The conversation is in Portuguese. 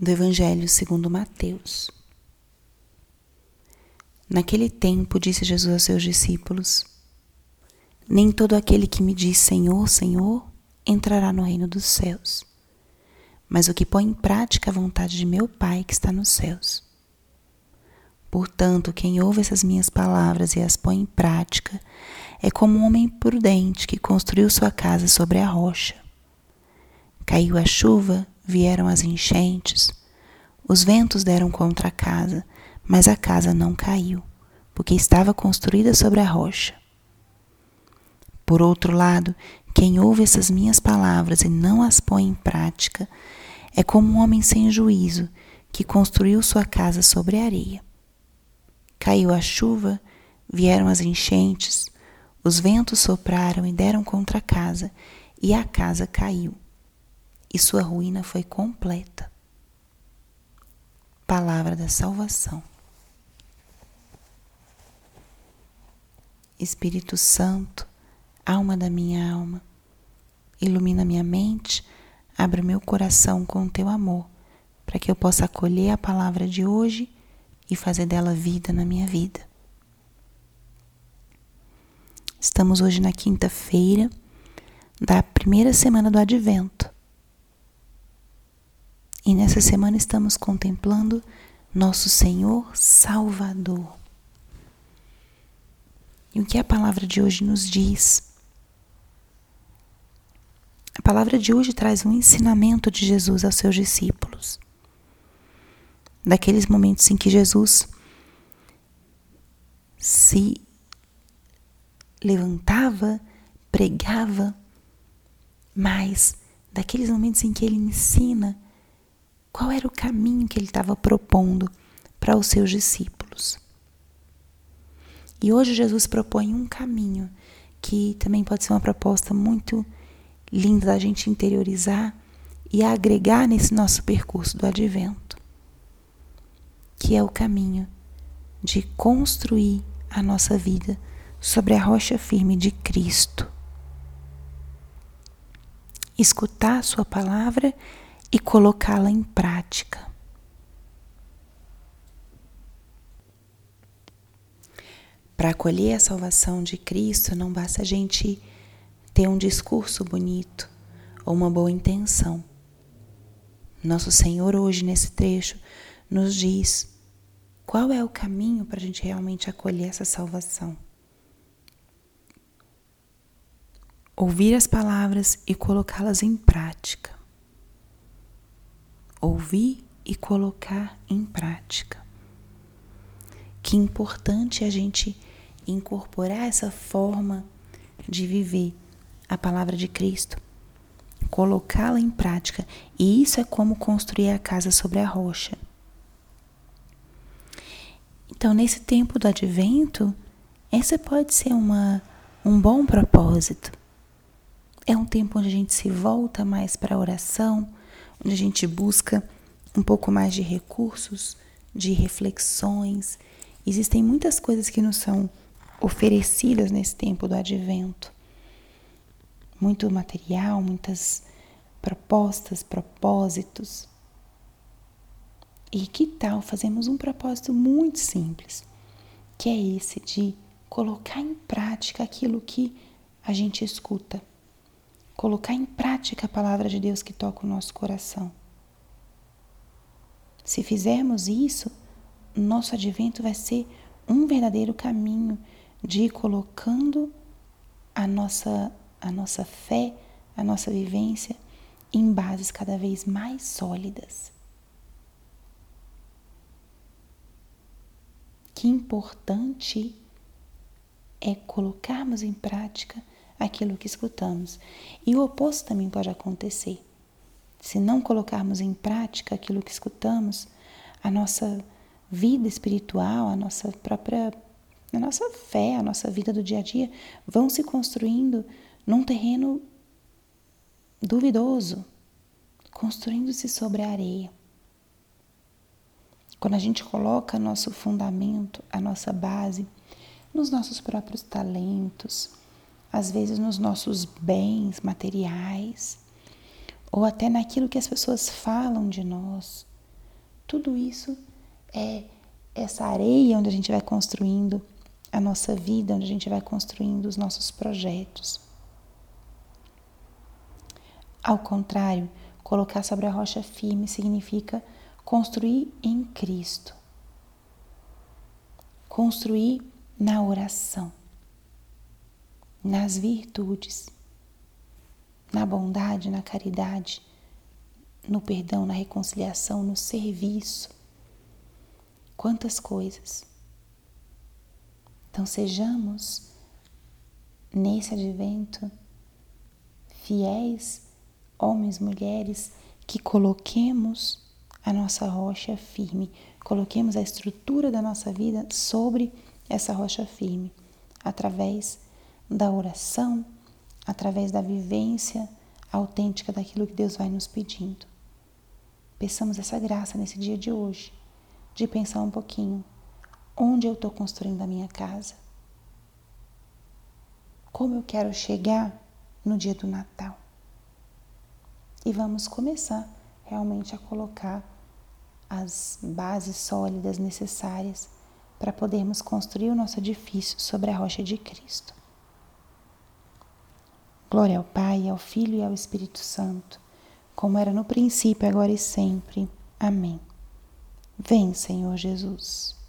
do Evangelho segundo Mateus. Naquele tempo disse Jesus aos seus discípulos: Nem todo aquele que me diz Senhor, Senhor entrará no reino dos céus, mas o que põe em prática a vontade de meu Pai que está nos céus. Portanto, quem ouve essas minhas palavras e as põe em prática é como um homem prudente que construiu sua casa sobre a rocha. Caiu a chuva, vieram as enchentes, os ventos deram contra a casa, mas a casa não caiu, porque estava construída sobre a rocha. Por outro lado, quem ouve essas minhas palavras e não as põe em prática é como um homem sem juízo que construiu sua casa sobre areia. Caiu a chuva, vieram as enchentes, os ventos sopraram e deram contra a casa, e a casa caiu e sua ruína foi completa. Palavra da salvação. Espírito Santo, alma da minha alma, ilumina minha mente, abre meu coração com teu amor, para que eu possa acolher a palavra de hoje e fazer dela vida na minha vida. Estamos hoje na quinta-feira da primeira semana do Advento. E nessa semana estamos contemplando nosso Senhor Salvador. E o que a palavra de hoje nos diz? A palavra de hoje traz um ensinamento de Jesus aos seus discípulos. Daqueles momentos em que Jesus se levantava, pregava, mas daqueles momentos em que ele ensina qual era o caminho que ele estava propondo para os seus discípulos. E hoje Jesus propõe um caminho que também pode ser uma proposta muito linda da gente interiorizar e agregar nesse nosso percurso do advento, que é o caminho de construir a nossa vida sobre a rocha firme de Cristo. Escutar a Sua palavra e colocá-la em prática. Para acolher a salvação de Cristo, não basta a gente ter um discurso bonito ou uma boa intenção. Nosso Senhor, hoje, nesse trecho, nos diz qual é o caminho para a gente realmente acolher essa salvação. Ouvir as palavras e colocá-las em prática ouvir e colocar em prática. Que importante a gente incorporar essa forma de viver a palavra de Cristo, colocá-la em prática, e isso é como construir a casa sobre a rocha. Então, nesse tempo do advento, essa pode ser uma, um bom propósito. É um tempo onde a gente se volta mais para a oração, onde a gente busca um pouco mais de recursos, de reflexões. Existem muitas coisas que nos são oferecidas nesse tempo do advento. Muito material, muitas propostas, propósitos. E que tal fazemos um propósito muito simples, que é esse de colocar em prática aquilo que a gente escuta colocar em prática a palavra de Deus que toca o nosso coração. Se fizermos isso, nosso advento vai ser um verdadeiro caminho de ir colocando a nossa, a nossa fé, a nossa vivência em bases cada vez mais sólidas. Que importante é colocarmos em prática aquilo que escutamos. E o oposto também pode acontecer. Se não colocarmos em prática aquilo que escutamos, a nossa vida espiritual, a nossa própria a nossa fé, a nossa vida do dia a dia vão se construindo num terreno duvidoso, construindo-se sobre a areia. Quando a gente coloca nosso fundamento, a nossa base, nos nossos próprios talentos, às vezes nos nossos bens materiais, ou até naquilo que as pessoas falam de nós, Tudo isso é essa areia onde a gente vai construindo a nossa vida, onde a gente vai construindo os nossos projetos. Ao contrário, colocar sobre a rocha firme significa construir em Cristo. Construir na oração, nas virtudes, na bondade, na caridade, no perdão, na reconciliação, no serviço. Quantas coisas. Então sejamos nesse advento fiéis, homens, mulheres, que coloquemos a nossa rocha firme, coloquemos a estrutura da nossa vida sobre essa rocha firme, através da oração, através da vivência autêntica daquilo que Deus vai nos pedindo. Peçamos essa graça nesse dia de hoje, de pensar um pouquinho onde eu estou construindo a minha casa, como eu quero chegar no dia do Natal. E vamos começar realmente a colocar as bases sólidas necessárias para podermos construir o nosso edifício sobre a rocha de Cristo. Glória ao Pai, ao Filho e ao Espírito Santo, como era no princípio, agora e sempre. Amém. Vem, Senhor Jesus.